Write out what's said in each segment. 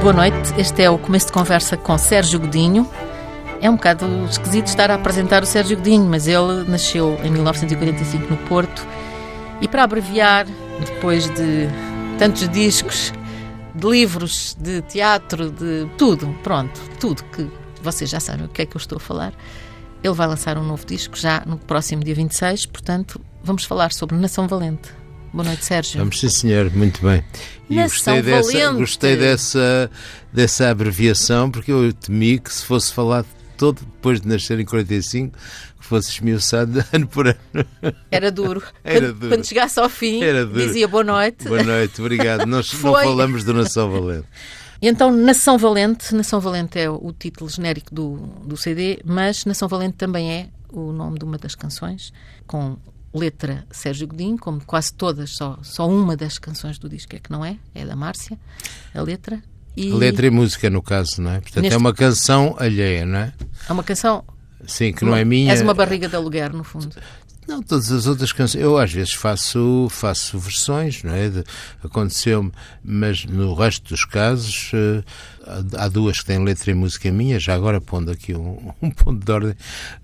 Boa noite, este é o começo de conversa com Sérgio Godinho. É um bocado esquisito estar a apresentar o Sérgio Godinho, mas ele nasceu em 1945 no Porto e, para abreviar, depois de tantos discos, de livros, de teatro, de tudo, pronto, tudo que vocês já sabem o que é que eu estou a falar, ele vai lançar um novo disco já no próximo dia 26, portanto, vamos falar sobre Nação Valente. Boa noite, Sérgio. Vamos sim, senhor, muito bem. E Nação gostei dessa, Valente. gostei dessa, dessa abreviação, porque eu temi que se fosse falado todo depois de nascer em 45, que fosse esmiuçado ano por ano. Era duro. Era quando, duro. quando chegasse ao fim, dizia boa noite. Boa noite, obrigado. Nós não falamos do Nação Valente. E então, Nação Valente, Nação Valente é o título genérico do, do CD, mas Nação Valente também é o nome de uma das canções, com letra Sérgio Godinho, como quase todas, só, só uma das canções do disco é que não é, é da Márcia, a letra. E Letra e música, no caso, não é? Portanto, Neste- é uma canção alheia, não é? é uma canção. Sim, que não é minha. És uma barriga de aluguer, no fundo. Não, todas as outras canções. Eu às vezes faço, faço versões, não é? Aconteceu-me, mas no resto dos casos eh, há há duas que têm letra e música minha, já agora pondo aqui um, um ponto de ordem,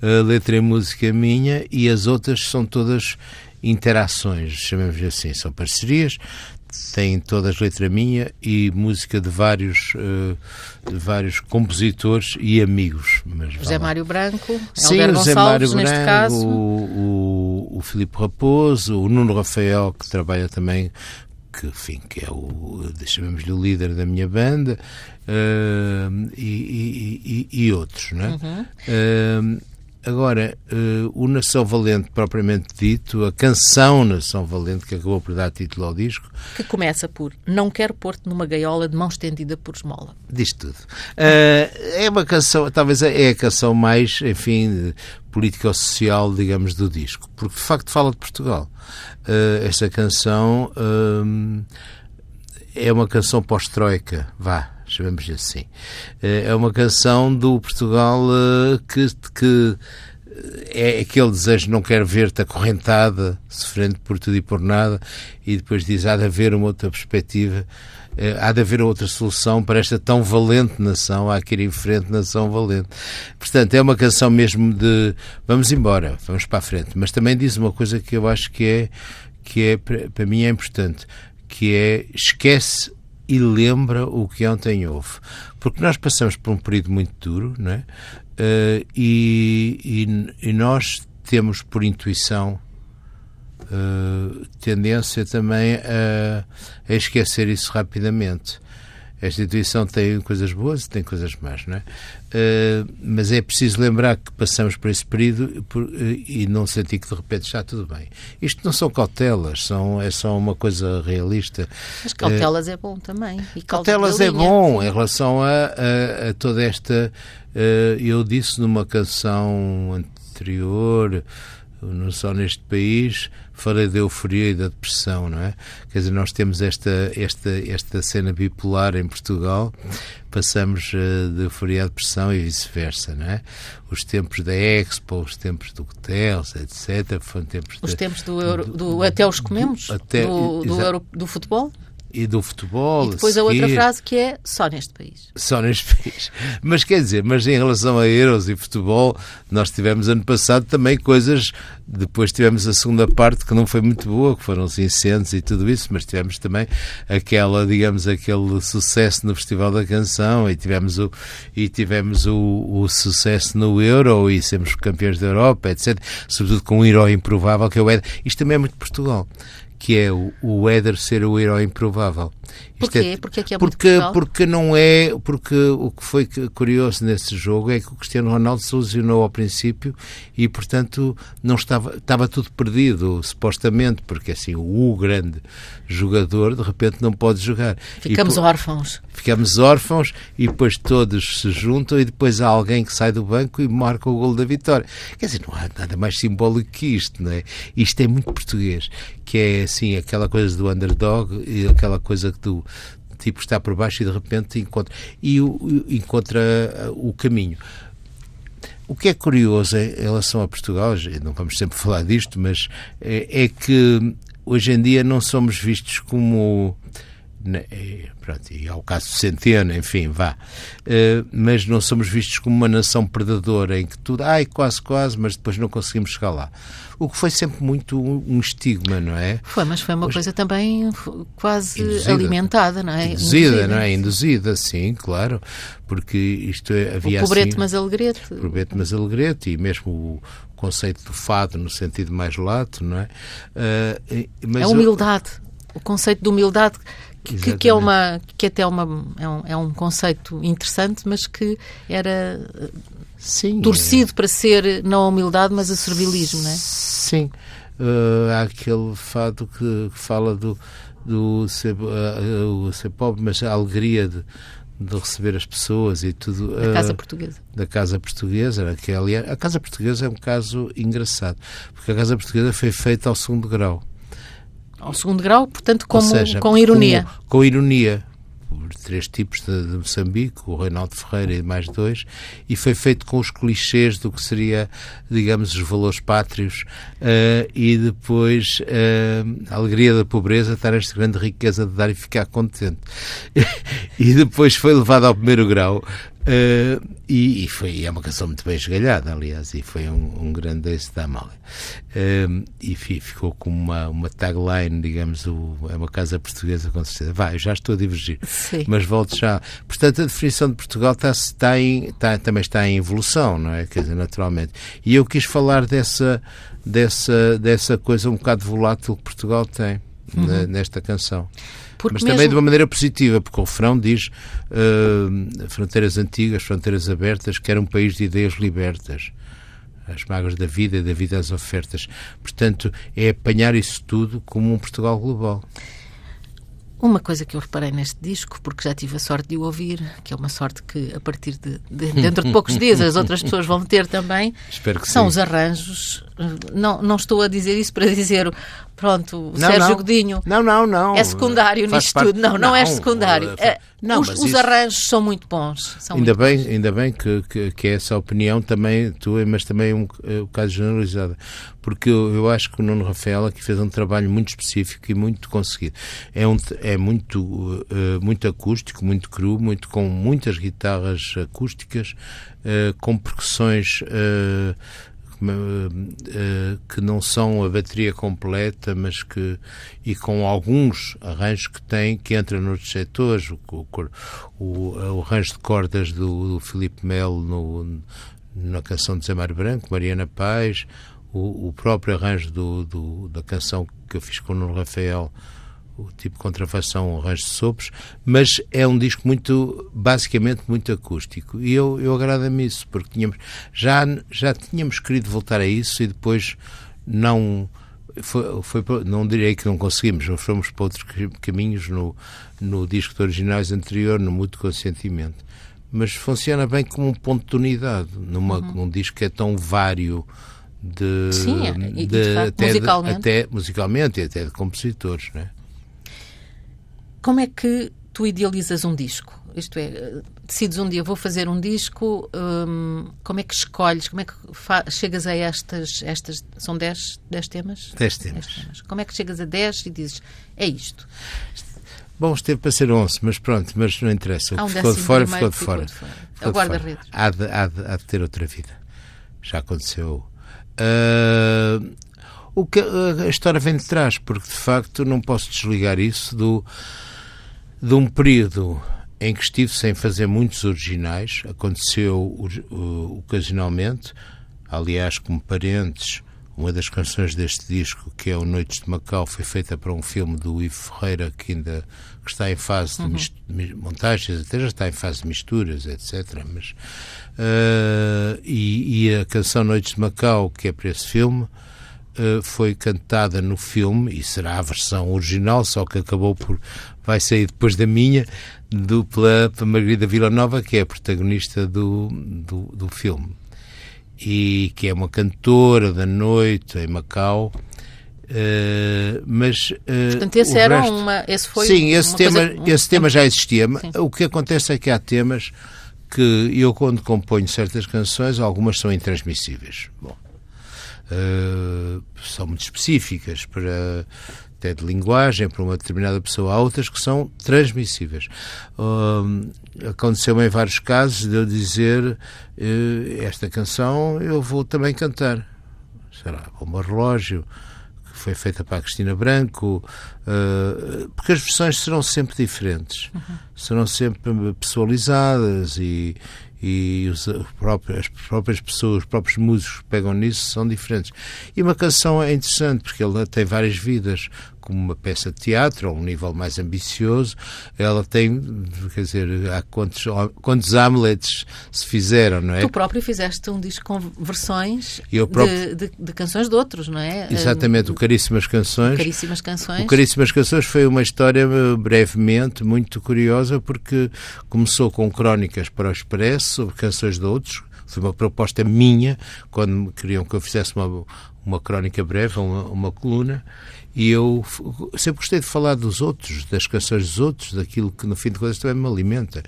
eh, letra e música minha, e as outras são todas interações, chamemos assim, são parcerias, têm todas letra minha e música de vários, eh, de vários compositores e amigos. Mas José. Mário Branco, Sim, Helder Gonçalves, Mário neste Branco, caso. o, o, o Filipe Raposo, o Nuno Rafael, que trabalha também, que, enfim, que é o, chamemos-lhe o líder da minha banda, eh, e, e- e- e outros, não é? Uhum. Eh, Agora, eh, o Nação Valente, propriamente dito, a canção Nação Valente, que acabou por dar título ao disco, Que começa por Não quero pôr-te numa gaiola de mão estendida por esmola. diz tudo. Eh, é uma canção, talvez é a canção mais, enfim, político-social, digamos, do disco, porque de facto fala de Portugal. Eh, esta canção é uma canção pós-troika, vá, chamemos assim. Eh, é uma canção do Portugal eh, que, que é aquele desejo de não quero ver-te acorrentada, sofrendo por tudo e por nada, e depois diz há de haver uma outra perspectiva, eh, há de haver outra solução para esta tão valente nação, há que ir em frente, nação valente. Portanto, é uma canção mesmo de vamos embora, vamos para a frente, mas também diz uma coisa que eu acho que é, que é para mim é importante, que é esquece e lembra o que ontem houve. Porque nós passamos por um período muito duro, não é? Eh, e, e, e nós temos por intuição eh, tendência também a, a esquecer isso rapidamente. Esta intuição tem coisas boas e tem coisas más, não é? Eh, mas é preciso lembrar que passamos por esse período por- eh, e não sentir que de repente está tudo bem. Isto não são cautelas, são, é só uma coisa realista. Mas cautelas é bom também. Cautelas é bom em relação a, a- a toda esta. eu disse numa canção anterior, não só neste país, falei da euforia e da depressão, não é? Quer dizer, nós temos esta, esta, esta cena bipolar em Portugal, passamos eh, de euforia à depressão e vice-versa, não é? Os tempos da Expo, os tempos do Guterres, etc., foram tempos Os de- tempos do, euro, do até os comemos, até- do, do, euro, do futebol. E do futebol. E depois a outra frase que é só neste país. Só neste país. Mas quer dizer, mas em relação a euros e futebol, nós tivemos ano passado também coisas. Depois tivemos a segunda parte que não foi muito boa, que foram os incêndios e tudo isso, mas tivemos também aquela, digamos, aquele sucesso no Festival da Canção e tivemos o, e tivemos o, o sucesso no Euro e sermos campeões da Europa, etc. Sobretudo com um herói improvável que é o Éder. Isto também é muito Portugal. Que é o, o Éder ser o herói improvável. Porquê? Porque é que é muito porque, porque não é. Porque o que foi curioso nesse jogo é que o Cristiano Ronaldo se lesionou ao princípio e, portanto, não estava, estava tudo perdido, supostamente, porque assim, o grande jogador de repente não pode jogar. E Ficamos por- órfãos. ficamos órfãos e depois todos se juntam e depois há alguém que sai do banco e marca o gol da vitória. Quer dizer, não há nada mais simbólico que isto, não é? Isto é muito português, que é assim, aquela coisa do underdog e aquela coisa que do tipo está por baixo e de repente encontra e o, encontra uh, o caminho. O que é curioso em relação a Portugal, não vamos sempre falar disto, mas é, é que hoje em dia não somos vistos como e, pronto, e ao caso Centeno, enfim, vá. Uh, mas não somos vistos como uma nação predadora em que tudo, ai, quase, quase, mas depois não conseguimos chegar lá. O que foi sempre muito um, estigma, não é? Foi, mas foi uma coisa também quase induzida. alimentada, não é? Induzida, induzida, não é? Induzida, sim, claro. Porque isto é, havia o pobrete, assim, mas alegrete. Pobrete, mas alegrete, e mesmo o conceito do fado no sentido mais lato, não é? Uh, mas a humildade. O conceito de humildade que, que, é uma que até uma é um, é um conceito interessante, mas que era Sim, torcido é... para ser não a humildade, mas a servilismo, não é? Sim, uh, há aquele fado que, que fala do, do ser, uh, ser pobre, mas a alegria de, de receber as pessoas e tudo. Da Casa Portuguesa. Da Casa Portuguesa, que aliás, a Casa Portuguesa é um caso engraçado, porque a Casa Portuguesa foi feita ao segundo grau. Ao segundo grau, portanto, como, seja, com ironia. Com, com ironia, por três tipos de, de, Moçambique, o Reinaldo Ferreira e mais dois, e foi feito com os clichês do que seria, digamos, os valores pátrios uh, e depois uh, a alegria da pobreza, estar esta grande riqueza de dar e ficar contente. e depois foi levado ao primeiro grau Uh, e, e, foi, é uma canção muito bem esgalhada, aliás, e foi um, um grande êxito da Amália. Uh, e ficou com uma, uma tagline, digamos, o, é uma casa portuguesa, com certeza. Vai, eu já estou a divergir, Sim. mas volto já. Portanto, a definição de Portugal está, está em, está, também está em evolução, não é? Quer dizer, naturalmente. E eu quis falar dessa, dessa, dessa coisa um bocado volátil que Portugal tem uhum. nesta canção. Porque mas mesmo... também de uma maneira positiva, porque o refrão diz uh, fronteiras antigas, fronteiras abertas, que era um país de ideias libertas. As mágoas da vida e da vida às ofertas. Portanto, é apanhar isso tudo como um Portugal global. Uma coisa que eu reparei neste disco, porque já tive a sorte de o ouvir, que é uma sorte que a partir de, de dentro de poucos dias as outras pessoas vão ter também, Espero que são sim. os arranjos. Não, não estou a dizer isso para dizer Pronto, o não, Sérgio não. Godinho não, não, não. é secundário Faz nisto parte... tudo. Não, não, não é secundário. É, não, os, os isso... arranjos são muito bons. São ainda, muito bem, bons. ainda bem que, que, que, essa opinião também tua, mas também um, é um caso generalizado. Porque eu, eu, acho que o Nuno Rafael aqui fez um trabalho muito específico e muito conseguido. É, um, é muito, uh, muito acústico, muito cru, muito, com muitas guitarras acústicas, uh, com percussões. Uh, que não são a bateria completa, mas que e com alguns arranjos que tem que entram nos setores, o, o, o, o arranjo de cordas do, do Filipe Melo no, na canção de Zé Mário Branco, Mariana Paz, o, o próprio arranjo do, do, da canção que eu fiz com o Nuno Rafael o tipo de contrafação, arranjo de sopros, mas é um disco muito, basicamente, muito acústico. E eu, eu agrada-me isso, porque tínhamos, já, já tínhamos querido voltar a isso e depois não. Foi, foi, não direi que não conseguimos, nós fomos para outros caminhos no, no disco de originais anterior, no Mútuo Consentimento. Mas funciona bem como um ponto de unidade, numa, uhum. num disco que é tão vário de, Sim, é, de, de até, musicalmente. De, até musicalmente e até de compositores, não é? Como é que tu idealizas um disco? Isto é, decides um dia, vou fazer um disco, hum, como é que escolhes, como é que chegas a estas, estas são 10 temas? 10 temas. temas. Como é que chegas a 10 e dizes, é isto? Bom, esteve para ser 11, mas pronto, mas não interessa. O que ficou de fora, ficou de fora. Ficou de fora. É o guarda-redes. Há, de, há, de, há de ter outra vida. Já aconteceu. Uh, o que a história vem de trás, porque de facto não posso desligar isso do de um período em que estive sem fazer muitos originais, aconteceu uh, ocasionalmente, aliás, como parentes, uma das canções deste disco, que é o Noites de Macau, foi feita para um filme do Ivo Ferreira, que ainda que está em fase uhum. de montagens, até já está em fase de misturas, etc. Mas, uh, e, e, a canção Noites de Macau, que é para esse filme, uh, foi cantada no filme, e será a versão original, só que acabou por vai sair depois da minha, do, pela, pela Margarida Villanova, que é a protagonista do, do, do, filme. E que é uma cantora da noite em Macau. Uh, mas uh, Portanto, esse era resto... uma. Esse foi sim, esse, tema, coisa... esse tema já existia. Sim. O que acontece é que há temas que eu, quando componho certas canções, algumas são intransmissíveis. Bom, uh, são muito específicas para até de linguagem para uma determinada pessoa, há outras que são transmissíveis. Uh, Aconteceu-me em vários casos de eu dizer uh, esta canção eu vou também cantar. Será como relógio, que foi feita para a Cristina Branco, uh, porque as versões serão sempre diferentes, uhum. serão sempre pessoalizadas e, e os, próprios, as próprias pessoas, os próprios músicos que pegam nisso são diferentes. E uma canção é interessante porque ela tem várias vidas como uma peça de teatro, a um nível mais ambicioso, ela tem, quer dizer, há quantos, quantos Hamlets se fizeram, não é? Tu próprio fizeste um disco com versões próprio... de, de, de, canções de outros, não é? Exatamente, o Caríssimas Canções. Caríssimas Canções. O Caríssimas Canções foi uma história, brevemente, muito curiosa, porque começou com crónicas para o Expresso sobre canções de outros, foi uma proposta minha, quando queriam que eu fizesse uma, uma crónica breve, uma, uma coluna, e eu sempre gostei de falar dos outros, das canções dos outros, daquilo que no fim de contas também me alimenta.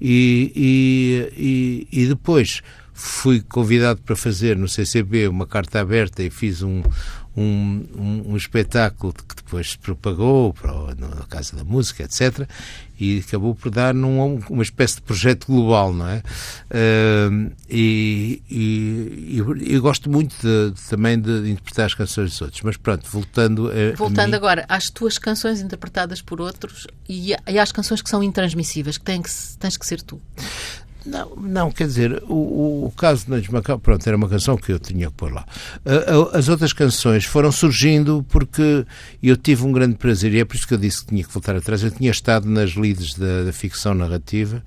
E, e, e, e depois fui convidado para fazer no CCB uma carta aberta e fiz um, um, um, um espetáculo que depois se propagou para, na Casa da Música, etc. E acabou por dar num, uma espécie de projeto global, não é? Uh, e, e, e, gosto muito de, também de interpretar as canções dos outros. Mas pronto, voltando a, Voltando a agora às tuas canções interpretadas por outros e, e às canções que são intransmissíveis, que, têm que tens que ser tu. Não, não, quer dizer, o, o caso de Nantes Macau, pronto, era uma canção que eu tinha que pôr lá. As outras canções foram surgindo porque eu tive um grande prazer, e é por isso que eu disse que tinha que voltar atrás. Eu tinha estado nas lides da, da ficção narrativa,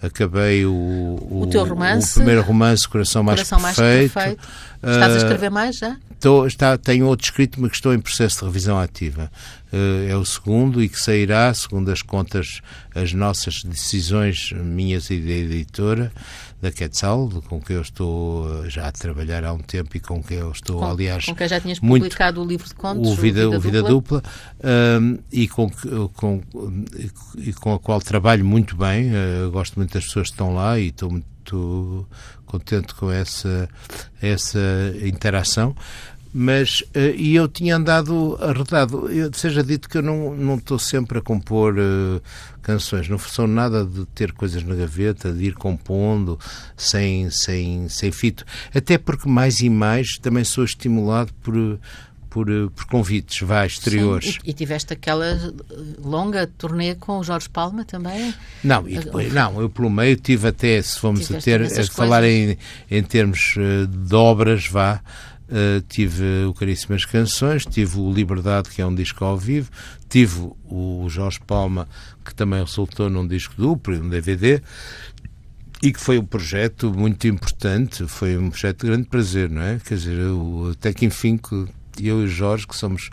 acabei o, o, o, teu romance, o primeiro romance, Coração Mais, Coração Perfeito. Mais Perfeito. Estás a escrever mais já? Estou, está, tenho outro escrito, mas que estou em processo de revisão ativa. Uh, é o segundo e que sairá, segundo as contas, as nossas decisões, minhas e da editora, da Quetzal, com quem eu estou eh, já a trabalhar há um tempo e com quem eu estou, com, aliás. Com quem já tinhas publicado muito, o livro de contos, o Vida, o Vida, Dupla, Dupla um, e, com, com, e com a qual trabalho muito bem. Uh, gosto muito das pessoas que estão lá e estou muito contente com essa, essa interação mas uh, e eu tinha andado arredado. Eu, seja dito que eu não, não estou sempre a compor uh, canções, não sou nada de ter coisas na gaveta, de ir compondo sem, sem, sem fito. Até porque mais e mais também sou estimulado por, por, eh, por convites, vá, exteriores. Sim, e, e, tiveste aquela longa turnê com o Jorge Palma também? Não, depois, não eu pelo meio tive até, se fomos a ter, a falar em, em termos de obras, vá, Uh, tive o Caríssimas Canções, tive o Liberdade, que é um disco ao vivo, tive o Jorge Palma, que também resultou num disco duplo, um DVD, e que foi um projeto muito importante, foi um projeto de grande prazer, não é? Quer dizer, eu, até que enfim, que eu e o Jorge, que somos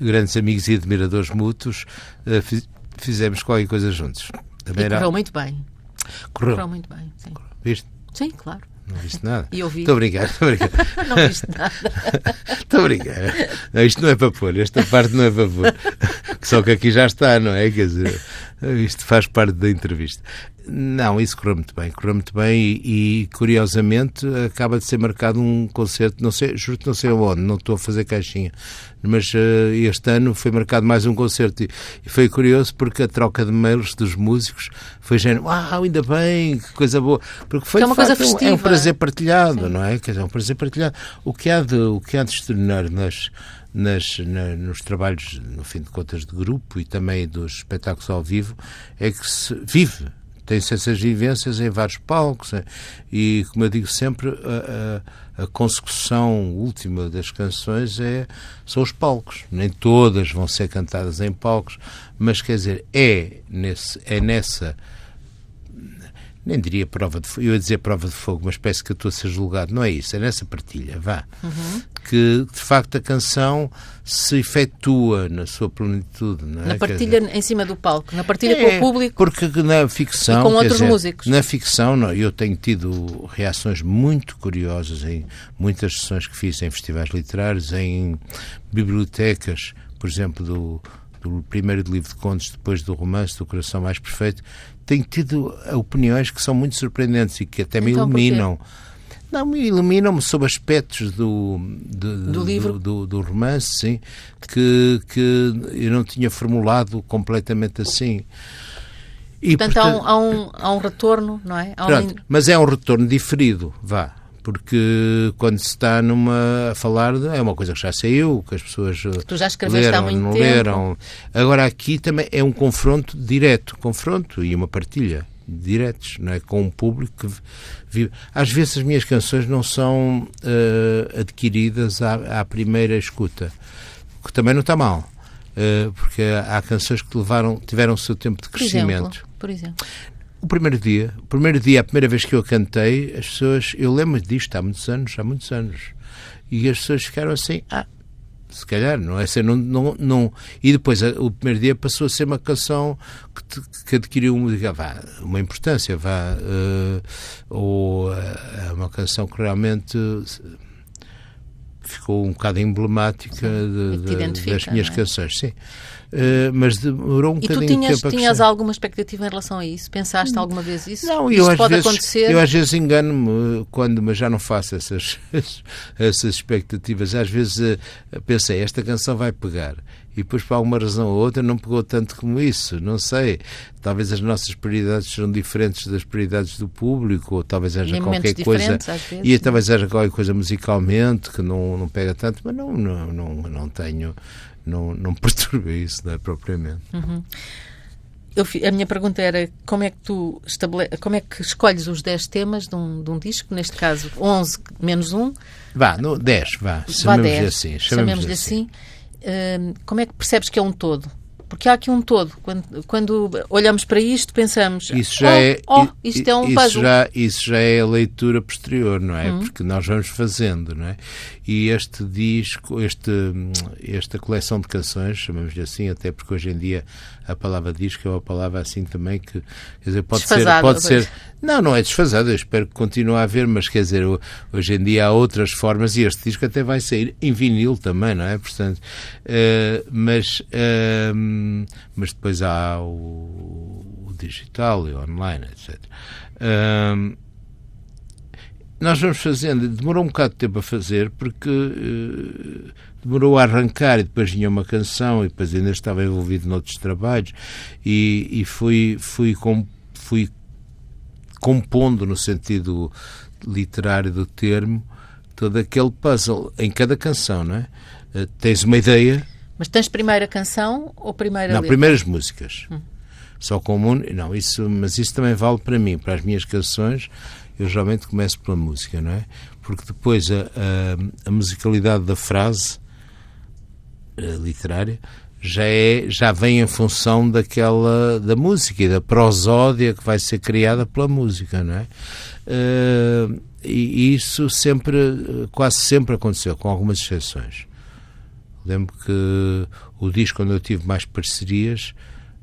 grandes amigos e admiradores mútuos, uh, fizemos qualquer coisa juntos. Também e correu era... muito bem. Correu. correu muito bem, sim. Viste? Sim, claro. Não viste nada? E ouvi. Estou a brincar, estou a brincar. não viste nada. Estou a brincar. Não, isto não é para pôr, esta parte não é para pôr. Só que aqui já está, não é? Quer dizer, isto faz parte da entrevista. Não, isso correu muito bem, correu muito bem e, e, curiosamente acaba de ser marcado um concerto, não sei, juro que não sei onde, não estou a fazer caixinha, mas uh, este ano foi marcado mais um concerto e, e, foi curioso porque a troca de mails dos músicos foi género, uau, ainda bem, que coisa boa, porque foi é uma facto, coisa festiva. é um prazer partilhado, Sim. não é? Quer dizer, é um prazer partilhado. O que há de, o que há de externar nas nas, na, nos trabalhos, no fim de contas, de grupo e também dos espetáculos ao vivo, é que se vive tem-se essas vivências em vários palcos é? e, como eu digo sempre, a, a, a, consecução última das canções é, são os palcos. Nem todas vão ser cantadas em palcos, mas quer dizer, é, nesse, é nessa nem diria prova de fogo, eu ia dizer prova de fogo, mas parece que eu estou a ser julgado. Não é isso, é nessa partilha, vá. Uhum. Que, de facto, a canção se efetua na sua plenitude. É? Na partilha dizer, em cima do palco, na partilha é, com o público. Porque na ficção. Com outros dizer, músicos. Na ficção, não, eu tenho tido reações muito curiosas em muitas sessões que fiz em festivais literários, em bibliotecas, por exemplo, do do primeiro livro de contos, depois do romance do Coração Mais Perfeito, tenho tido opiniões que são muito surpreendentes e que até me então, iluminam. Não, iluminam-me sobre aspectos do, de, do livro, do, do, do, romance, sim, que, que eu não tinha formulado completamente assim. E, portanto, portanto há, um, há, um, há um retorno, não é? Pronto. Mas é um retorno diferido, vá porque quando se está numa a falar é uma coisa que já saiu, que as pessoas tu já leram, não tempo. leram. Agora aqui também é um confronto direto, confronto e uma partilha diretos, não é? com um público que vive. Às vezes as minhas canções não são uh, adquiridas à, à, primeira escuta, que também não está mal, uh, porque há canções que levaram, tiveram o seu tempo de crescimento. Por exemplo, por exemplo. O primeiro dia, o primeiro dia, a primeira vez que eu cantei, as pessoas, eu lembro disto há muitos anos, há muitos anos, e as pessoas ficaram assim, ah, se calhar, não é? Assim, não, não, não, e depois o primeiro dia passou a ser uma canção que, que adquiriu uma, vá, uma importância, vá, uh, ou uh, uma canção que realmente ficou um bocado emblemática de, de, das minhas é? canções, sim. Uh, mas demorou um e bocadinho tu tinhas, tempo tinhas alguma expectativa em relação a isso? Pensaste alguma vez isso? Não, eu às, vezes, acontecer? eu às vezes engano-me quando, mas já não faço essas, essas expectativas. Às vezes uh, pensei, esta canção vai pegar. E depois, por alguma razão ou outra, não pegou tanto como isso. Não sei. Talvez as nossas prioridades sejam diferentes das prioridades do público, ou talvez haja qualquer coisa. Vezes, e talvez haja qualquer coisa musicalmente que não, não pega tanto, mas não, não, não, não tenho não, não perturba isso, não é propriamente. Uhum. Eu, a minha pergunta era como é que tu estabele... como é que escolhes os 10 temas de um, de um disco, neste caso 11 menos 1? Vá, no 10, vá, chamemos-lhe assim. Chamemos-lhe assim. assim. Uh, como é que percebes que é um todo? Porque há aqui um todo. Quando, quando olhamos para isto, pensamos. Isso já oh, é. Oh, isto é um isso puzzle. Já, isso já é a leitura posterior, não é? Uhum. Porque nós vamos fazendo, não é? E este disco, este, esta coleção de canções, chamamos-lhe assim, até porque hoje em dia a palavra disco é uma palavra assim também que, quer dizer, pode ser, pode ser, não, não é desfasada, eu espero que continue a haver, mas quer dizer, hoje em dia há outras formas e este disco até vai sair em vinil também, não é? Portanto, uh, mas, uh, mas depois há o, o, digital e o online, etc. Uh, nós vamos fazendo, demorou um bocado de tempo a fazer porque uh, demorou a arrancar e depois vinha uma canção e depois ainda estava envolvido noutros trabalhos e, e fui, fui, com, fui compondo no sentido literário do termo todo aquele puzzle em cada canção, não é? Uh, tens uma ideia. Mas tens primeira canção ou primeira Não, letra? primeiras músicas. Hum. Só comum, não, isso, mas isso também vale para mim, para as minhas canções eu geralmente começo pela música, não é? Porque depois a, a, a musicalidade da frase eh, literária já é já vem em função daquela da música e da prosódia que vai ser criada pela música, não é? Uh, e isso sempre, quase sempre aconteceu, com algumas exceções. Lembro que o disco onde eu tive mais parcerias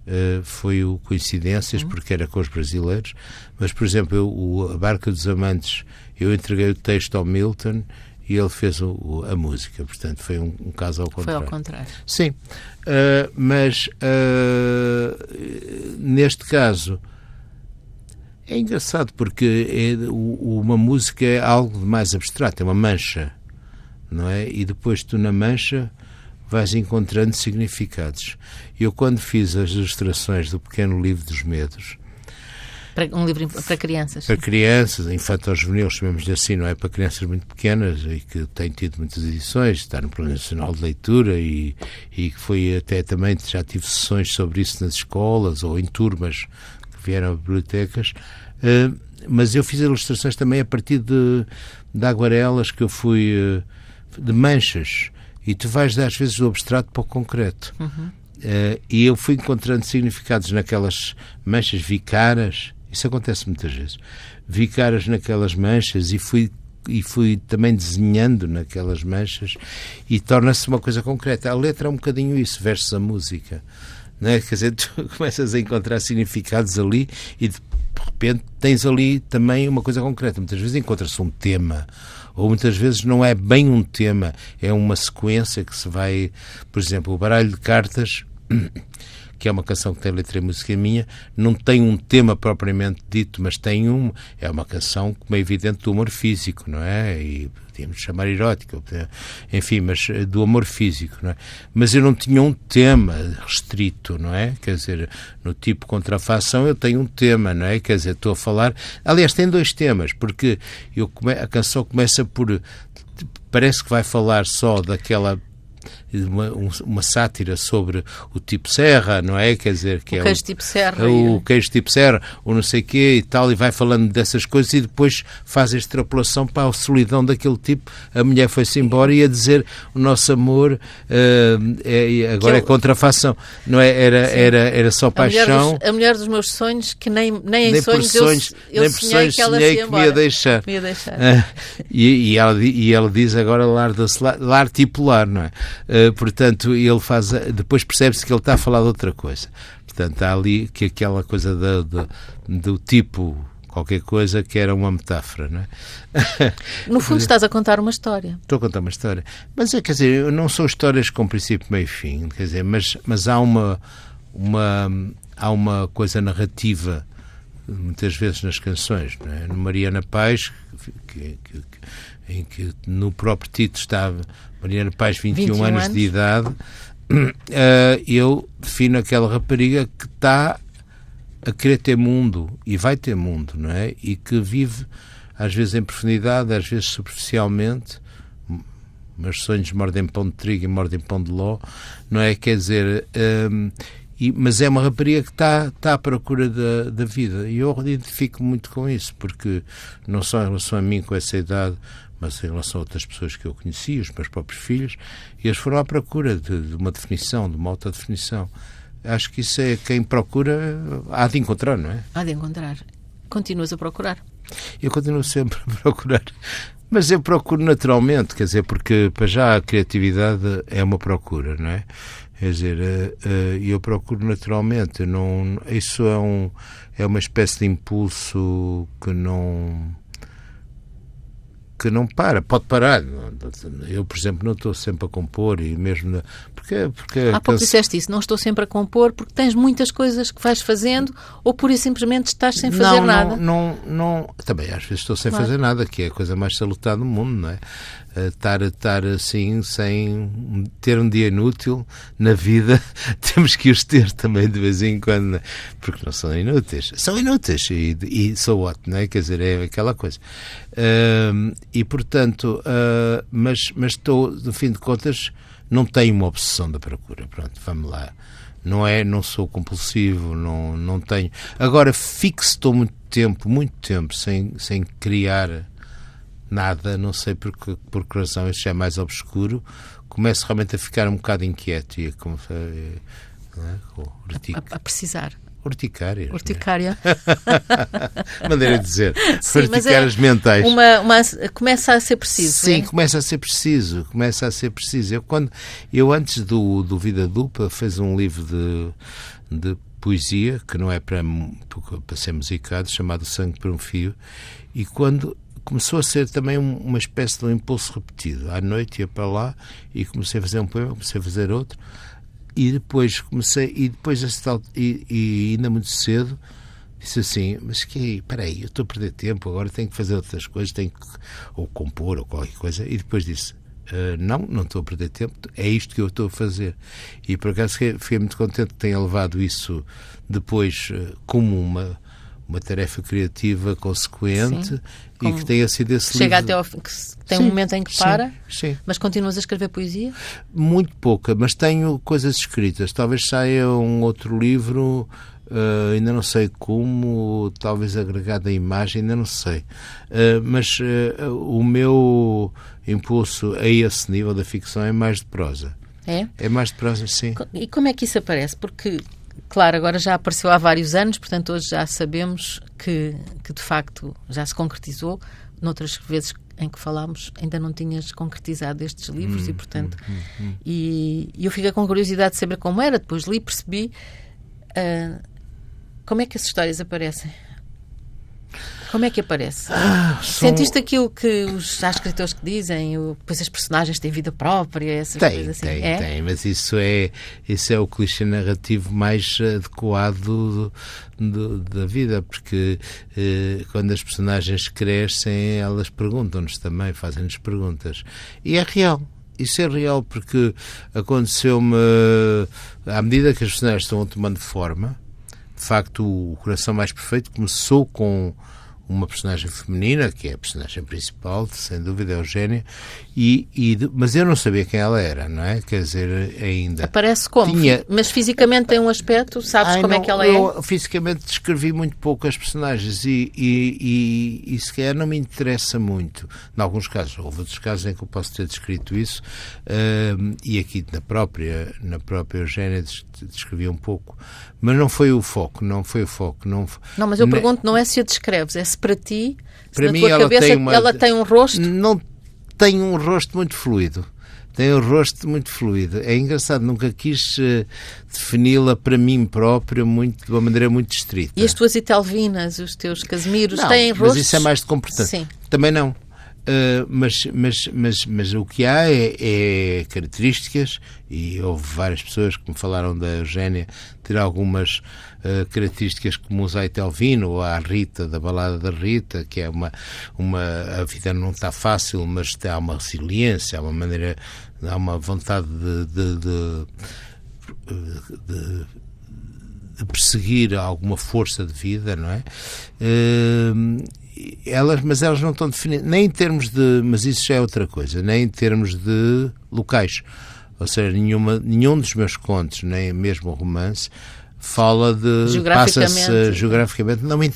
uh, foi o Coincidências, uhum. porque era com os brasileiros, mas, por exemplo, eu, o, a Barca dos Amantes, eu entreguei o texto ao Milton e ele fez o, a música, portanto foi um, um, caso ao contrário. Foi ao contrário. Sim, uh, mas uh, neste caso é engraçado porque é, o, uma música é algo mais abstrato, é uma mancha, não é? E depois tu na mancha vais encontrando significados. Eu, quando fiz as ilustrações do Pequeno Livro dos Medos. Para, um livro para crianças. Para crianças, infantos juvenis, chamemos assim, não é? Para crianças muito pequenas e que têm tido muitas edições, está no Plano Nacional de Leitura e, e que foi até também, já tive sessões sobre isso nas escolas ou em turmas que vieram a bibliotecas. Uh, mas eu fiz ilustrações também a partir de, de aguarelas que eu fui. Uh, de manchas e tu vais, às vezes, do abstrato para o concreto. Uhum. Uh, e eu fui encontrando significados naquelas manchas vicaras, isso acontece muitas vezes, vicaras naquelas manchas e fui e fui também desenhando naquelas manchas e torna-se uma coisa concreta. A letra é um bocadinho isso, versus a música. Não é? Quer dizer, tu começas a encontrar significados ali e de repente tens ali também uma coisa concreta. Muitas vezes encontra-se um tema ou muitas vezes não é bem um tema, é uma sequência que se vai, por exemplo, o baralho de cartas, que é uma canção que tem letra e música minha, não tem um tema propriamente dito, mas tem um. É uma canção, como é evidente, do humor físico, não é? E podíamos chamar erótica, enfim, mas eh, do amor físico, não é? Mas eu não tinha um tema restrito, não é? Quer dizer, no tipo contrafação eu tenho um tema, não é? Quer dizer, estou a falar. Aliás, tem dois temas, porque eu come... a canção começa por. Parece que vai falar só daquela uma, uma sátira sobre o tipo Serra, não é? Quer dizer, que o é queijo o, tipo Serra. O, o queijo tipo Serra, ou não sei o quê e tal, e vai falando dessas coisas e depois faz a extrapolação para a solidão daquele tipo. A mulher foi-se embora e a dizer o nosso amor uh, é, agora é contrafação. Não é? Era, era, era só paixão. A mulher, dos, a mulher dos meus sonhos, que nem, nem em nem sonhos, sonhos eu, eu nem sonhei que ela sonhei que me ia deixar. Me ia deixar. Uh, e, e, ela, e ela diz agora lar, lar, lar tipo lar, não é? Uh, portanto, ele faz. Depois percebe-se que ele está a falar de outra coisa. Portanto, há ali que aquela coisa do, do, do tipo qualquer coisa que era uma metáfora, não é? No fundo estás a contar uma história. Estou a contar uma história. Mas é, quer dizer, não são histórias com princípio, meio e fim, quer dizer, mas, mas há uma, uma, há uma coisa narrativa muitas vezes nas canções, não é? No Mariana Paz, que, que, que, em que no próprio título estava Mariana Paz, 21, 21 anos, anos de idade, uh, eu defino aquela rapariga que está a querer ter mundo e vai ter mundo, não é? E que vive às vezes em profundidade, às vezes superficialmente. Meus sonhos mordem pão de trigo e mordem pão de ló, não é? Quer dizer, um, e, mas é uma rapariga que está, está à procura da, da vida. E eu identifico muito com isso, porque não só em relação a mim com essa idade, mas em relação a outras pessoas que eu conheci, os meus próprios filhos, e eles foram à procura de, de uma definição, de uma autodefinição. Acho que isso é quem procura há de encontrar, não é? Há de encontrar. Continuas a procurar. Eu continuo sempre a procurar. Mas eu procuro naturalmente, quer dizer, porque para já a criatividade é uma procura, não é? Quer dizer, eh, eh, eu procuro naturalmente. Não, isso é, um, é uma espécie de impulso que não que não para, pode parar. Eu, por exemplo, não estou sempre a compor e mesmo. Porque, porque Há pouco canse... disseste isso, não estou sempre a compor porque tens muitas coisas que vais fazendo ou pura e simplesmente estás sem fazer não, nada. Não, não, não, também às vezes estou sem claro. fazer nada, que é a coisa mais salutar do mundo, não é? Estar, estar assim, sem ter um dia inútil na vida, temos que os ter também de vez em quando, porque não são inúteis. São inúteis e, e so what, não é? Quer dizer, é aquela coisa. Uh, e portanto, uh, mas, mas estou, no fim de contas, não tenho uma obsessão da procura. Pronto, vamos lá. Não é, não sou compulsivo, não, não tenho. Agora, fixo, estou muito tempo, muito tempo, sem, sem criar nada, não sei por que, por que razão, isso já é mais obscuro, começo realmente a ficar um bocado inquieto e a, como, é, a, a precisar. Urticárias. Urticária. Maneira de dizer. Sim, Urticárias é mentais. Uma, uma, começa a ser preciso. Sim, é? começa a ser preciso. Começa a ser preciso. Eu, quando, eu antes do, do Vida Dupla, fiz um livro de, de poesia, que não é para, para ser musicado, chamado Sangue por um Fio, e quando começou a ser também uma espécie de um impulso repetido. À noite ia para lá e comecei a fazer um poema, comecei a fazer outro e depois comecei e depois e, e ainda muito cedo disse assim, mas que aí, eu estou a perder tempo, agora tenho que fazer outras coisas, tenho que ou compor ou qualquer coisa e depois disse Uh, não, não estou a perder tempo, é isto que eu estou a fazer. E por acaso fiquei, fiquei muito contente que tenha levado isso depois uh, como uma, uma tarefa criativa consequente Sim, e que tenha sido esse Chega livro... até ao fim, que tem sim, um momento em que para, sim. mas continuas a escrever poesia? Muito pouca, mas tenho coisas escritas. Talvez saia um outro livro, uh, ainda não sei como, talvez agregado à imagem, ainda não sei. Uh, mas uh, o meu impulso a esse nível da ficção é mais de prosa. É? É mais de prosa, sim. E como é que isso aparece? Porque Claro, agora já apareceu há vários anos, portanto hoje já sabemos que, que de facto já se concretizou. Noutras vezes em que falámos ainda não tinhas concretizado estes livros hum, e portanto hum, hum, hum. e, e, eu fiquei com curiosidade de saber como era depois li percebi uh, como é que as histórias aparecem Como é que aparece? Ah, são... Sentiste aquilo que os há escritores que dizem, o, depois as personagens têm vida própria, essas tem, coisas assim? Tem, é? tem, mas isso é, isso é o clichê narrativo mais adequado do, do, da vida, porque eh, quando as personagens crescem, elas perguntam-nos também, fazem-nos perguntas. E é real. Isso é real porque aconteceu-me à medida que as personagens estão tomando forma. De facto, o Coração Mais Perfeito começou com uma personagem feminina, que é a personagem principal, sem dúvida, Eugénia, e, e, mas eu não sabia quem ela era, não é? Quer dizer, ainda. Aparece como? Tinha... Mas fisicamente tem um aspecto, sabes Ai, como não, é que ela eu, é? Fisicamente descrevi muito pouco as personagens e, e, e, e se calhar não me interessa muito. Em alguns casos, houve outros casos em que eu posso ter descrito isso, uh, e aqui na própria, na própria Eugénia descrevi um pouco, mas não foi o foco, não foi o foco. Não, não mas eu pergunto, não é se a descreves, é se para ti, para na mim, tua ela cabeça tem uma... ela tem um rosto. Não tem um rosto muito fluido. Tem um rosto muito fluido. É engraçado, nunca quis uh, defini-la para mim próprio muito, de uma maneira muito estrita. E as tuas Itelvinas, os teus Casimiros, não, têm rostos? Mas isso é mais de comportamento. Sim. Também não. Uh, mas, mas, mas, mas o que há é, é, características, e houve várias pessoas que me falaram da Eugénia ter algumas uh, características comuns à Etelvino ou à Rita, da balada da Rita, que é uma, uma a vida não está fácil, mas há uma resiliência, há uma maneira, há uma vontade de, de, de, de de perseguir alguma força de vida, não é? Uh, elas, mas elas não estão definidas, nem em termos de, mas isso já é outra coisa, nem em termos de locais. Ou seja, nenhuma, nenhum dos meus contos, nem mesmo o romance, fala de geograficamente, passa geograficamente. Não me,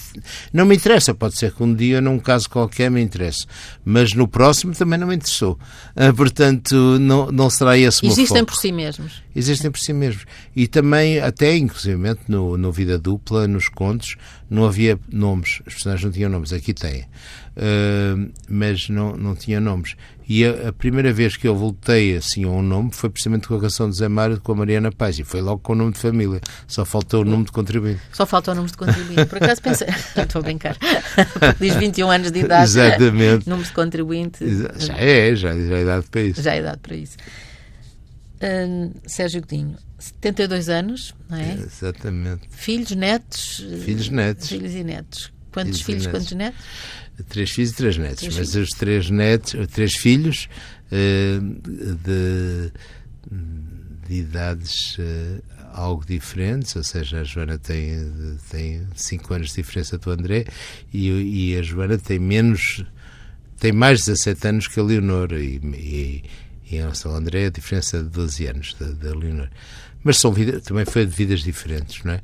não me interessa. Pode ser que um dia num caso qualquer me interesse. Mas no próximo também não me interessou. Ah, portanto não, não será esse o existem por si mesmos. Existem por si mesmos. E também até inclusive no, no Vida Dupla nos contos não havia nomes. As personagens não tinham nomes. Aqui têm uh, mas não, não tinha nomes e a, a, primeira vez que eu voltei assim a um nome foi precisamente com a canção de Zé Mário com a Mariana Paz e foi logo com o nome de família. Só faltou o nome de contribuinte. Só faltou o nome de contribuinte. Por acaso pensei, estou a brincar, diz 21 anos de idade. Exatamente. Nome de contribuinte. Já é, já, já é idade para isso. Já é idade para isso. Uh, Sérgio Godinho, 72 anos, não é? Exatamente. Filhos, netos? Filhos, netos. Filhos e netos. Quantos filhos, filhos quantos netos? Três filhos e três netos. Três mas filhos. os três netos, três filhos uh, de, de, idades uh, algo diferentes, ou seja, a Joana tem, tem cinco anos de diferença do André e, e a Joana tem menos, tem mais de 17 anos que a Leonor e, e, e em relação ao André a diferença de 12 anos da, da Leonor mas são vida, também foi de vidas diferentes, não é?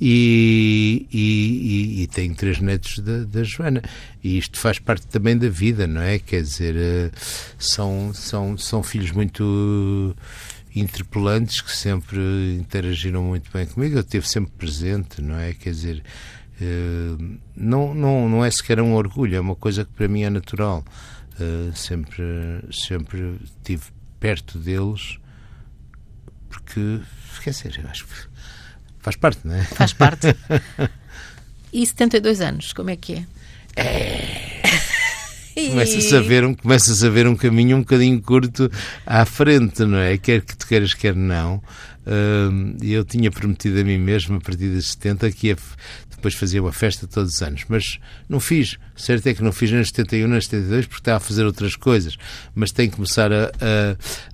E, e, e, e tenho três netos da, da, Joana. E isto faz parte também da vida, não é? Quer dizer, eh, são, são, são filhos muito interpelantes que sempre interagiram muito bem comigo. Eu esteve sempre presente, não é? Quer dizer, eh, não, não, não é sequer um orgulho, é uma coisa que para mim é natural. Eh, sempre, sempre estive perto deles porque, quer dizer, eu acho que faz parte, não é? Faz parte. E 72 anos, como é que é? É. Começas a, ver um, começas a ver um caminho um bocadinho curto à frente, não é? Quer que tu queiras, quer não. Uh, eu tinha prometido a mim mesmo, a partir de 70, que ia, depois fazia uma festa todos os anos, mas não fiz. Certo é que não fiz nem 71, nem 72, porque estava a fazer outras coisas, mas tenho que começar a,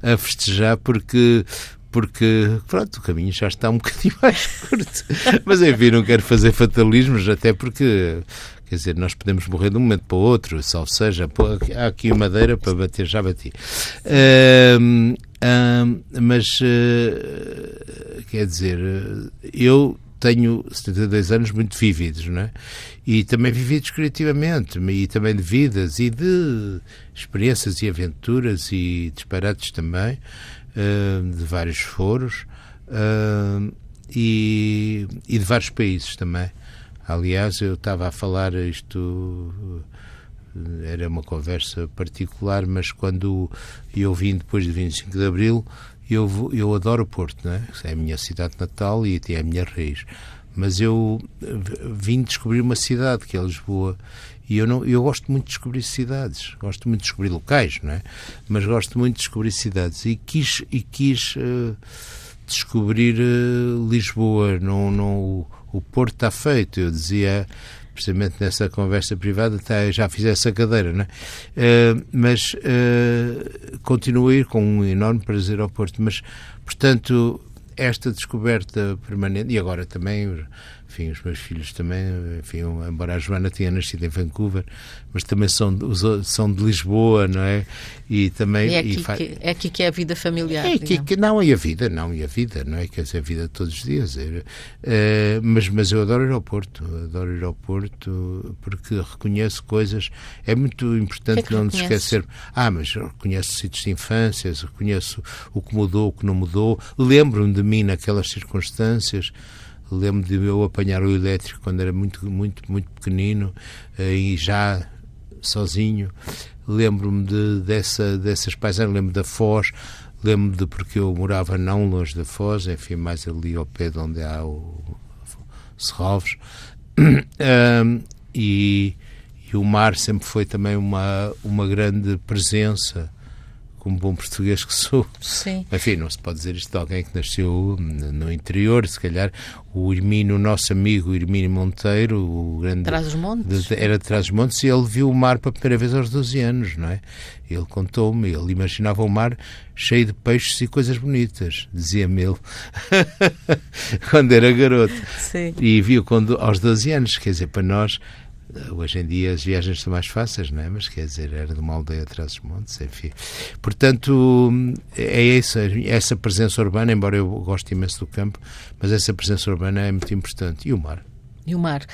a, a festejar porque porque, pronto, o caminho já está um bocadinho mais curto. Mas enfim, não quero fazer fatalismos, até porque, quer dizer, nós podemos morrer de um momento para o outro, salvo seja, há aqui madeira para bater, já bati. Uh, uh, mas, uh, quer dizer, eu tenho 72 anos muito vívidos, não é? E também vividos criativamente, e também de vidas e de experiências e aventuras e disparates também. Uh, de vários foros uh, e, e, de vários países também. Aliás, eu estava a falar isto era uma conversa particular, mas quando eu vim depois de 25 de Abril, eu, eu adoro o Porto, não é? é a minha cidade natal e até é a minha raiz. Mas eu vim descobrir uma cidade que é Lisboa E eu, não, eu gosto muito de descobrir cidades, gosto muito de descobrir locais, não é? Mas gosto muito de descobrir cidades. E quis, e quis uh, descobrir uh, Lisboa. Não, não, o, Porto está feito. Eu dizia precisamente nessa conversa privada, até já fiz essa cadeira? Uh, mas uh, continuo a ir com um enorme prazer ao Porto. Mas, portanto, esta descoberta permanente, e agora também enfim, os meus filhos também, enfim, embora a Joana tenha nascido em Vancouver, mas também são, são de Lisboa, não é? E também... É aqui, e que, é aqui que é a vida familiar. É aqui que, não, e a vida, não, e a vida, não é? Quer dizer, a vida todos os dias. É, é, mas, mas eu adoro ir ao Porto, adoro ir ao Porto, porque reconheço coisas, é muito importante é não nos esquecer. Ah, mas reconheço sítios de infância, reconheço o que mudou, o que não mudou, lembro-me de mim naquelas circunstâncias, Lembro de eu apanhar o elétrico quando era muito, muito, muito pequenino eh, e já sozinho. Lembro-me de, dessa, dessas paisagens, lembro da Foz, lembro de porque eu morava não longe da Foz, enfim, mais ali ao pé de onde há o Serrovos. Um, e, e o mar sempre foi também uma, uma grande presença como bom português que sou. Sim. Enfim, não se pode dizer isto de alguém que nasceu no interior, se calhar o Hermínio, nosso amigo Hermínio Monteiro, o grande... Trás-os-Montes. Era de Trás-os-Montes e ele viu o mar pela primeira vez aos 12 anos, não é? Ele contou-me, ele imaginava o mar cheio de peixes e coisas bonitas, dizia-me ele, quando era garoto. Sim. E viu quando, aos 12 anos, quer dizer, para nós Hoje em dia as viagens são mais fáceis, não é? Mas quer dizer, era de uma aldeia atrás dos montes, enfim. Portanto, é essa, essa presença urbana, embora eu goste imenso do campo, mas essa presença urbana é muito importante. E o mar. E o mar.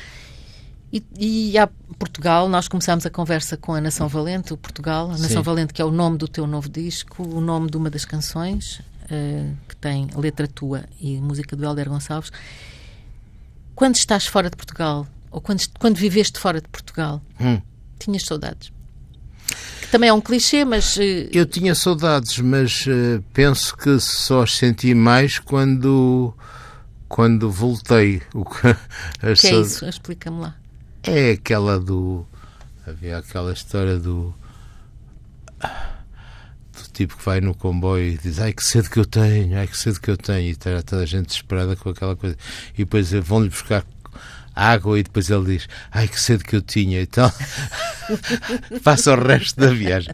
E, e a Portugal, nós começámos a conversa com a Nação Valente, o Portugal, a Nação Sim. Valente, que é o nome do teu novo disco, o nome de uma das canções, uh, que tem letra tua e música do Helder Gonçalves. Quando estás fora de Portugal, ou quando, quando viveste fora de Portugal, hum. tinhas saudades? Que também é um clichê, mas. Uh... Eu tinha saudades, mas uh, penso que só as senti mais quando. quando voltei. O que, que é isso? Explica-me lá. É aquela do. Havia aquela história do. Do tipo que vai no comboio e diz ai que cedo que eu tenho, ai que cedo que eu tenho, e está toda a gente desesperada com aquela coisa. E depois vão-lhe buscar água e depois ele diz ai que cedo que eu tinha então passa o resto da viagem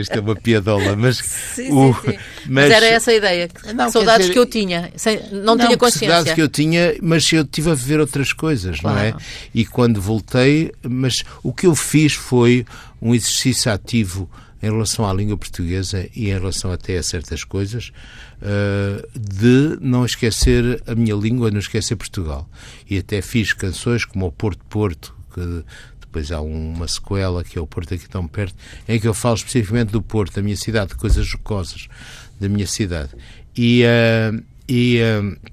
isto é uma piadola mas, sim, o, sim, sim. Mas, mas, era essa a ideia não, saudades dizer, que eu tinha sem, não, não tinha consciência saudades que eu tinha mas eu tive a viver outras coisas claro. não é e quando voltei mas o que eu fiz foi um exercício ativo em relação à língua portuguesa e em relação até a certas coisas, de não esquecer a minha língua, não esquecer Portugal. E até fiz canções como o Porto Porto, que depois há uma sequela que é o Porto aqui tão perto, em que eu falo especificamente do Porto, da minha cidade, de coisas jocosas da minha cidade. E, uh, e, uh,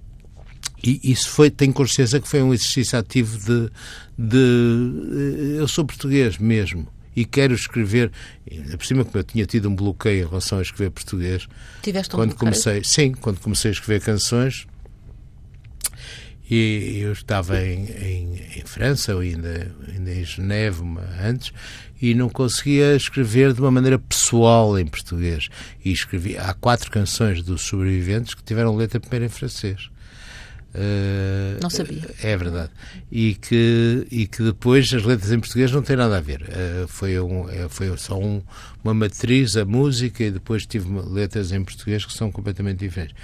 e isso foi, tenho consciência que foi um exercício ativo de, de eu sou português mesmo e quero escrever, por cima como eu tinha tido um bloqueio em relação a escrever português. Tiveste um quando comecei, sim, quando comecei a escrever canções e eu estava em, em, em França, ou ainda, ainda em Geneve antes, e não conseguia escrever de uma maneira pessoal em português. E escrevi, há quatro canções dos sobreviventes que tiveram letra primeiro em francês. Uh, não sabia. É verdade. E que, e que depois as letras em português não têm nada a ver. Uh, foi, um, eh, foi só um, uma matriz, a música, e depois tive letras em português que são completamente diferentes.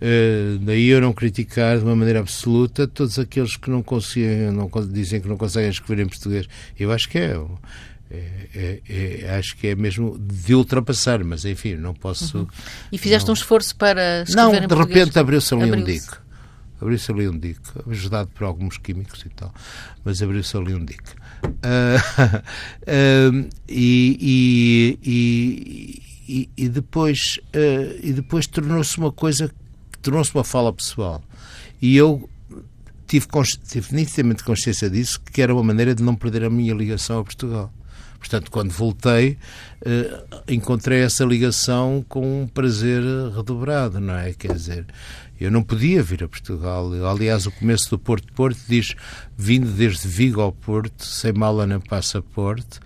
Uh, daí eu não criticar de uma maneira absoluta todos aqueles que não conseguem, não, dizem que não conseguem escrever em português. Eu acho que é. É, é, é, acho que é mesmo de ultrapassar, mas enfim, não posso. Uhum. E fizeste não... um esforço para escrever Não, de repente abriu-se ali abriu um dique abriu-se ali um dique, ajudado por alguns químicos e tal, mas abriu-se ali um dique. Uh, uh, e, e, e, e, depois, uh, e depois tornou-se uma coisa, tornou-se uma fala pessoal. E eu tive, tive nitidamente consciência disso, que era uma maneira de não perder a minha ligação a Portugal. Portanto, quando voltei, eh, encontrei essa ligação com um prazer redobrado, não é? Quer dizer, eu não podia vir a Portugal. Aliás, o começo do Porto Porto diz vindo desde Vigo ao Porto, sem mala nem passaporte.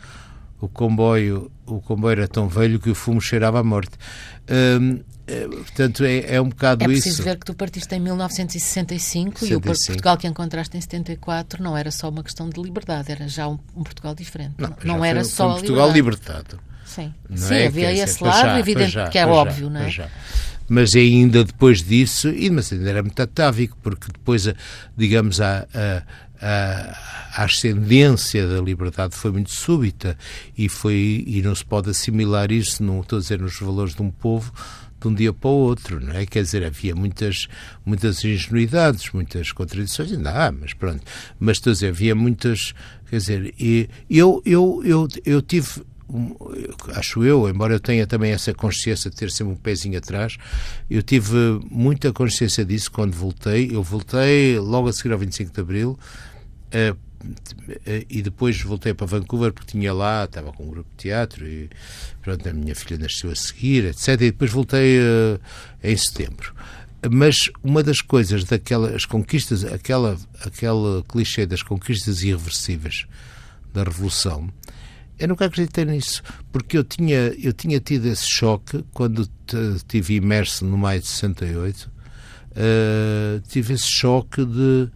O comboio, o comboio era tão velho que o fumo cheirava à morte. Hum, portanto, é, é um bocado isso. É preciso isso. ver que tu partiste em 1965 65. e o Portugal que encontraste em 74 não era só uma questão de liberdade, era já um, um Portugal diferente. Não, não era foi, só foi um Portugal libertado. Sim, Sim é? havia esse lado, já, evidente já, que é óbvio, já, não é? Mas ainda depois disso, e, mas ainda era muito atávico, porque depois, digamos, a, a a, ascendência da liberdade foi muito súbita e foi e não se pode assimilar isso, não estou a dizer nos valores de um povo, de um dia para o outro, não é? Quer dizer, havia muitas, muitas ingenuidades, muitas contradições, ainda há, mas pronto. Mas estou a dizer, havia muitas, quer dizer, e eu, eu, eu, eu tive acho eu, embora eu tenha também essa consciência de ter sempre um pezinho atrás, eu tive muita consciência disso quando voltei. Eu voltei logo a seguir ao 25 de Abril, uh, e depois voltei para Vancouver porque tinha lá, estava com um grupo de teatro e pronto, a minha filha nasceu a seguir, etc. E depois voltei uh, em setembro. Mas uma das coisas daquelas conquistas, aquela, aquela clichê das conquistas irreversíveis da Revolução, eu nunca acreditei nisso, porque eu tinha, eu tinha tido esse choque quando estive imerso no maio de 68, uh, tive esse choque de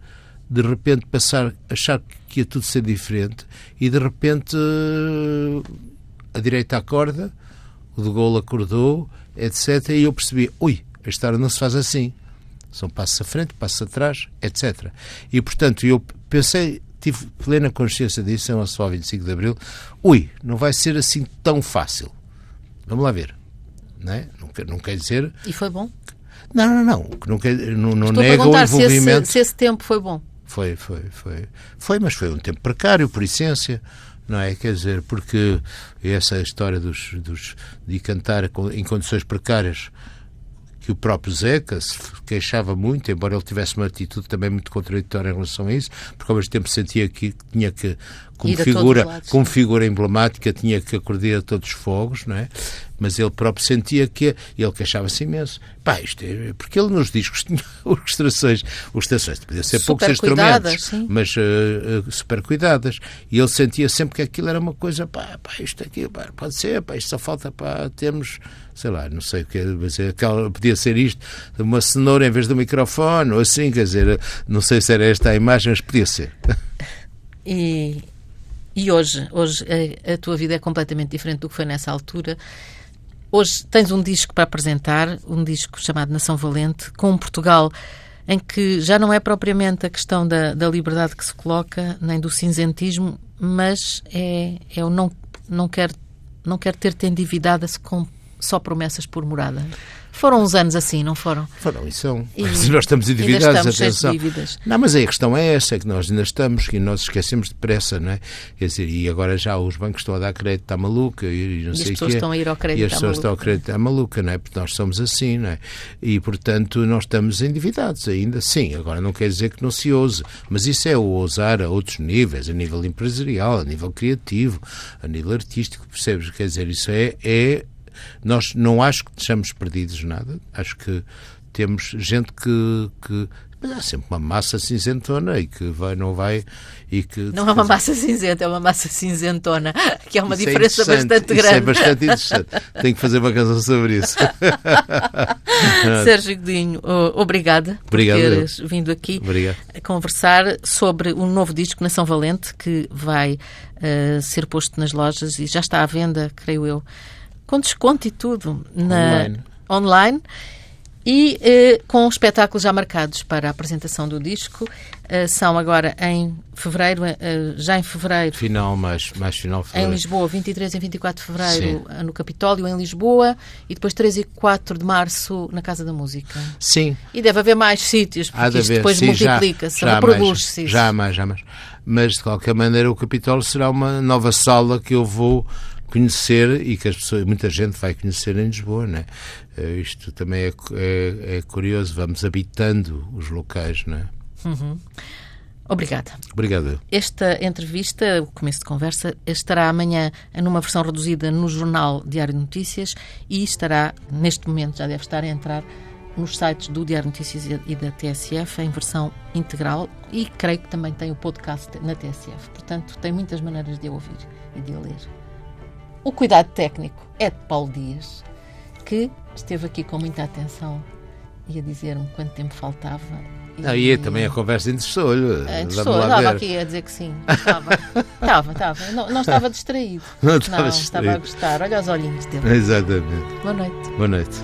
de repente passar, achar que ia tudo ser diferente e de repente a direita acorda, o de Gaulle acordou, etc. E eu percebi, ui, a história não se faz assim. São passos à frente, passos atrás, etc. E, portanto, eu pensei, tive plena consciência disso em relação ao 25 de Abril. Ui, não vai ser assim tão fácil. Vamos lá ver. Não, é? não, quer, não quer dizer... E foi bom? Não, não, não. Não, quer, não, não nega o envolvimento... Se se esse tempo foi bom. Foi, foi, foi. Foi, mas foi um tempo precário, por essência não é? Quer dizer, porque essa história dos, dos, de cantar em condições precárias que o próprio Zeca se queixava muito, embora ele tivesse uma atitude também muito contraditória em relação a isso, porque ao mesmo tempo sentia que tinha que, como figura, como figura emblemática, tinha que acorder a todos os fogos, não é? Mas ele próprio sentia que ele queixava-se imenso. Pá, isto é, porque ele nos discos tinha orquestrações, orquestrações, podia ser super poucos instrumentos, sim. mas uh, super cuidadas. E ele sentia sempre que aquilo era uma coisa, pá, pá isto aqui, pá, pode ser, pá, isto só falta para termos sei lá, não sei o que, mas é aquela, podia ser isto, uma cenoura em vez do microfone, ou assim, quer dizer, não sei se era esta a imagem, mas podia ser. E, e hoje, hoje a, a tua vida é completamente diferente do que foi nessa altura. Hoje tens um disco para apresentar, um disco chamado Nação Valente, com um Portugal em que já não é propriamente a questão da, da liberdade que se coloca, nem do cinzentismo, mas é, é o não, não quer não quer ter-te endividada-se com só promessas por morada. Foram uns anos assim, não foram? Foram, e são. E nós estamos endividados, estamos atenção. Dívidas. Não, mas a questão é essa, é que nós ainda estamos, que nós esquecemos depressa, não é? Quer dizer, e agora já os bancos estão a dar crédito à maluca e não e sei as pessoas quê. estão a ir ao crédito E as pessoas estão ao crédito à maluca, não é? Porque nós somos assim, não é? E, portanto, nós estamos endividados ainda, sim. Agora não quer dizer que não se ouse, mas isso é o ousar a outros níveis, a nível empresarial, a nível criativo, a nível artístico, percebes? Quer dizer, isso é, é nós não acho que estejamos perdidos nada. Acho que temos gente que, que mas há sempre uma massa cinzentona e que vai, não vai e que... Não é uma massa cinzenta, é uma massa cinzentona, que é uma isso é diferença é bastante grande. Isso é bastante interessante. Tenho que fazer uma canção sobre isso. Sérgio Godinho, obrigada Obrigado. por teres vindo aqui Obrigado. a conversar sobre um novo disco, Nação Valente, que vai uh, ser posto nas lojas e já está à venda, creio eu, com desconto e tudo na, online. online e eh, com espetáculos já marcados para a apresentação do disco. Eh, são agora em fevereiro, eh, já em fevereiro. Final, mais, mais final fevereiro. Em Lisboa, 23 e 24 de fevereiro Sim. no Capitólio, em Lisboa, e depois 3 e 4 de março na Casa da Música. Sim. E deve haver mais sítios, porque de isto depois multiplica-se, reproduz-se. Já, mais, já mais. Mas, de qualquer maneira, o Capitólio será uma nova sala que eu vou conhecer e que as pessoas, muita gente vai conhecer em Lisboa, né? Isto também é, é, é, curioso, vamos habitando os locais, não é? Uhum. Obrigada. Obrigado. Esta entrevista, o começo de conversa, estará amanhã numa versão reduzida no jornal Diário de Notícias e estará, neste momento, já deve estar a entrar nos sites do Diário de Notícias e da TSF em versão integral e creio que também tem o podcast na TSF. Portanto, tem muitas maneiras de ouvir e de ler. O cuidado técnico é de Paulo Dias, que esteve aqui com muita atenção e a dizer-me quanto tempo faltava não, e também a conversa interessou-lhe. Interessou, estava aqui a dizer que sim. Estava, estava, estava. Não, não estava distraído. Não estava não, distraído. Estava a gostar. Olha os olhinhos dele. Exatamente. Boa noite. Boa noite.